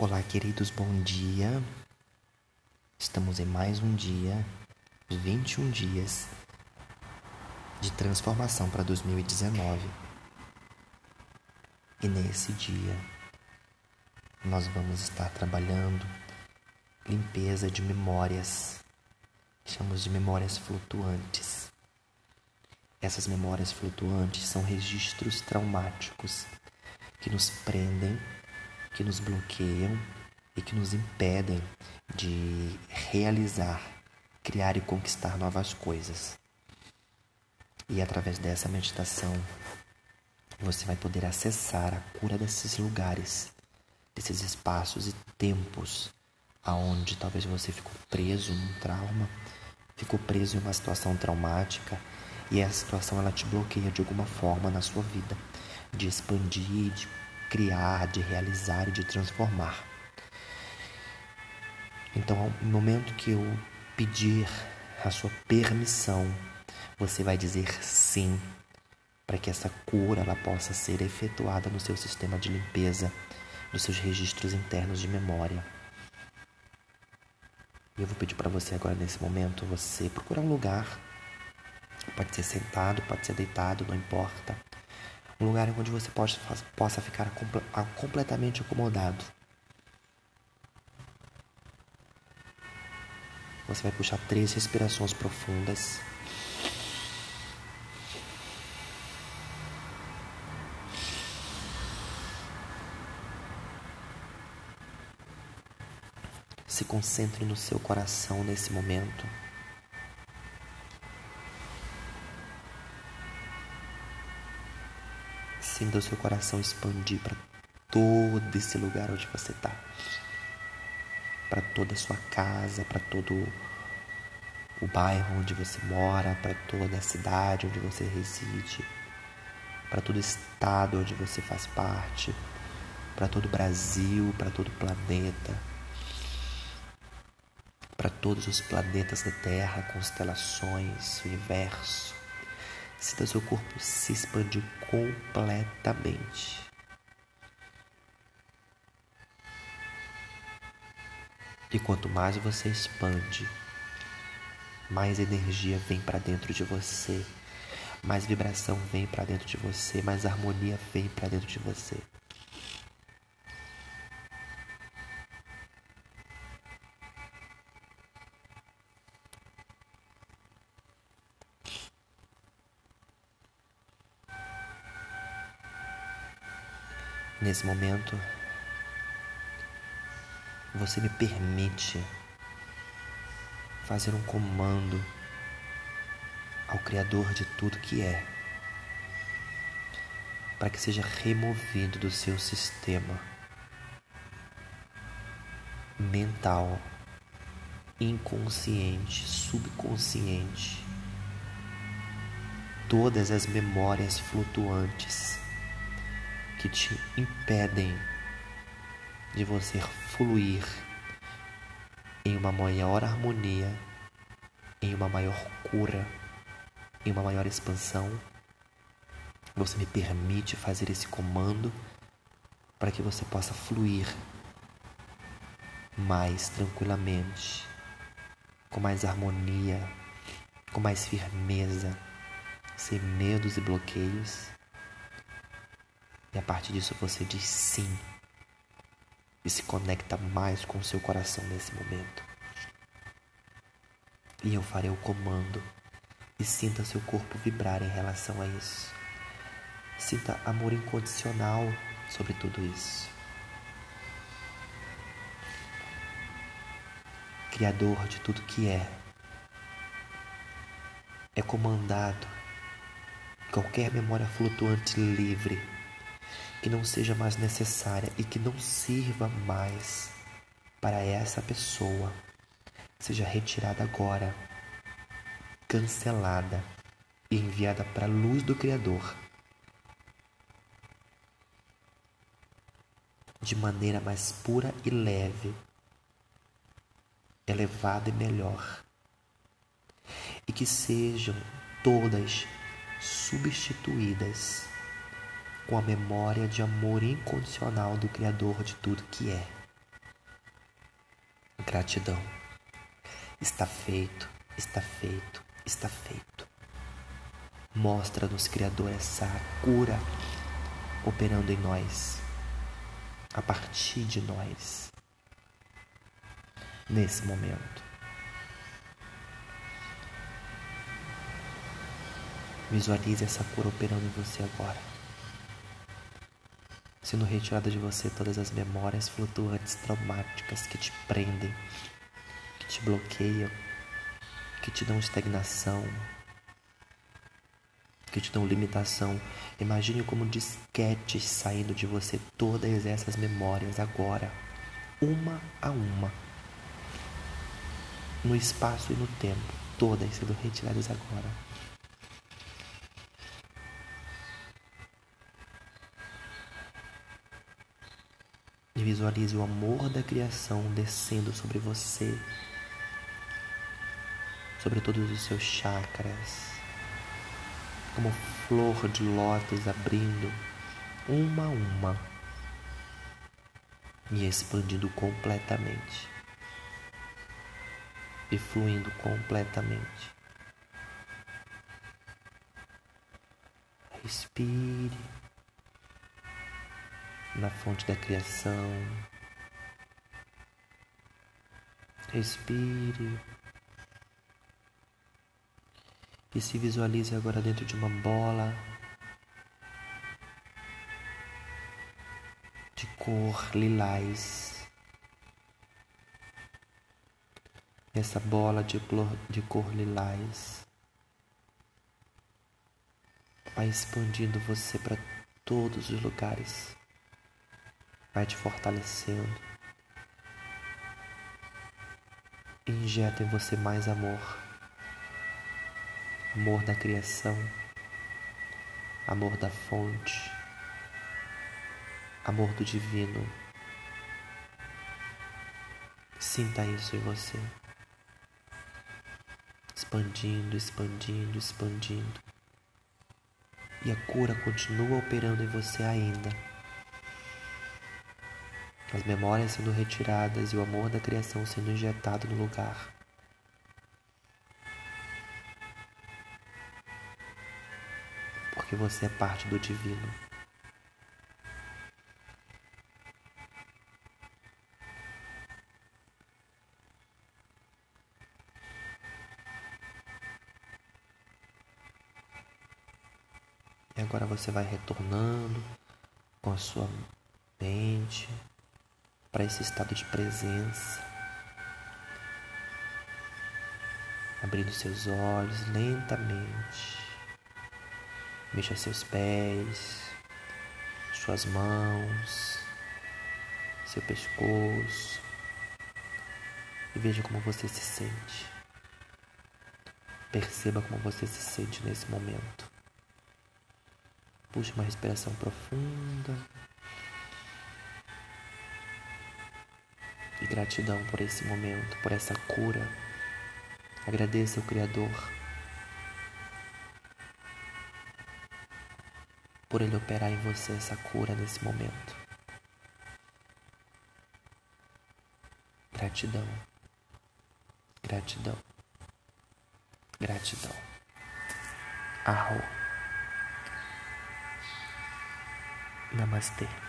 Olá, queridos, bom dia. Estamos em mais um dia, 21 dias de transformação para 2019. E nesse dia, nós vamos estar trabalhando limpeza de memórias, chamamos de memórias flutuantes. Essas memórias flutuantes são registros traumáticos que nos prendem que nos bloqueiam e que nos impedem de realizar, criar e conquistar novas coisas. E através dessa meditação, você vai poder acessar a cura desses lugares, desses espaços e tempos aonde talvez você ficou preso num trauma, ficou preso em uma situação traumática e essa situação ela te bloqueia de alguma forma na sua vida, de expandir, de criar, de realizar e de transformar. Então, no momento que eu pedir a sua permissão, você vai dizer sim para que essa cura ela possa ser efetuada no seu sistema de limpeza, nos seus registros internos de memória. E eu vou pedir para você agora nesse momento você procurar um lugar, pode ser sentado, pode ser deitado, não importa um lugar onde você possa, ficar completamente acomodado. Você vai puxar três respirações profundas. Se concentre no seu coração nesse momento. Sinta o seu coração expandir para todo esse lugar onde você está. Para toda a sua casa, para todo o bairro onde você mora, para toda a cidade onde você reside, para todo o estado onde você faz parte, para todo o Brasil, para todo o planeta, para todos os planetas da Terra, constelações, universo Sinta seu corpo se expandir completamente. E quanto mais você expande, mais energia vem para dentro de você, mais vibração vem para dentro de você, mais harmonia vem para dentro de você. Nesse momento, você me permite fazer um comando ao Criador de tudo que é, para que seja removido do seu sistema mental, inconsciente, subconsciente, todas as memórias flutuantes que te impedem de você fluir em uma maior harmonia, em uma maior cura, em uma maior expansão. Você me permite fazer esse comando para que você possa fluir mais tranquilamente, com mais harmonia, com mais firmeza, sem medos e bloqueios. E a partir disso você diz sim e se conecta mais com o seu coração nesse momento. E eu farei o comando e sinta seu corpo vibrar em relação a isso. Sinta amor incondicional sobre tudo isso. Criador de tudo que é, é comandado qualquer memória flutuante livre que não seja mais necessária e que não sirva mais para essa pessoa seja retirada agora, cancelada e enviada para a luz do Criador. De maneira mais pura e leve, elevada e melhor, e que sejam todas substituídas com a memória de amor incondicional do Criador de tudo que é. Gratidão. Está feito, está feito, está feito. Mostra-nos, Criador, essa cura operando em nós, a partir de nós, nesse momento. Visualize essa cura operando em você agora. Sendo retirada de você todas as memórias flutuantes traumáticas que te prendem, que te bloqueiam, que te dão estagnação, que te dão limitação. Imagine como disquetes saindo de você todas essas memórias agora, uma a uma, no espaço e no tempo, todas sendo retiradas agora. Visualize o amor da criação descendo sobre você, sobre todos os seus chakras como flor de lótus abrindo uma a uma e expandindo completamente e fluindo completamente. Respire na fonte da criação. Respire e se visualize agora dentro de uma bola de cor lilás. Essa bola de cor, de cor lilás vai expandindo você para todos os lugares, vai te fortalecendo. Injeta em você mais amor amor da criação, amor da fonte, amor do divino. Sinta isso em você, expandindo, expandindo, expandindo. E a cura continua operando em você ainda. As memórias sendo retiradas e o amor da criação sendo injetado no lugar. porque você é parte do divino. E agora você vai retornando com a sua mente para esse estado de presença. Abrindo seus olhos lentamente. Mexa seus pés, suas mãos, seu pescoço e veja como você se sente. Perceba como você se sente nesse momento. Puxe uma respiração profunda. Gratidão por esse momento, por essa cura. Agradeça ao Criador por Ele operar em você essa cura nesse momento. Gratidão, gratidão, gratidão. Arro. Namastê.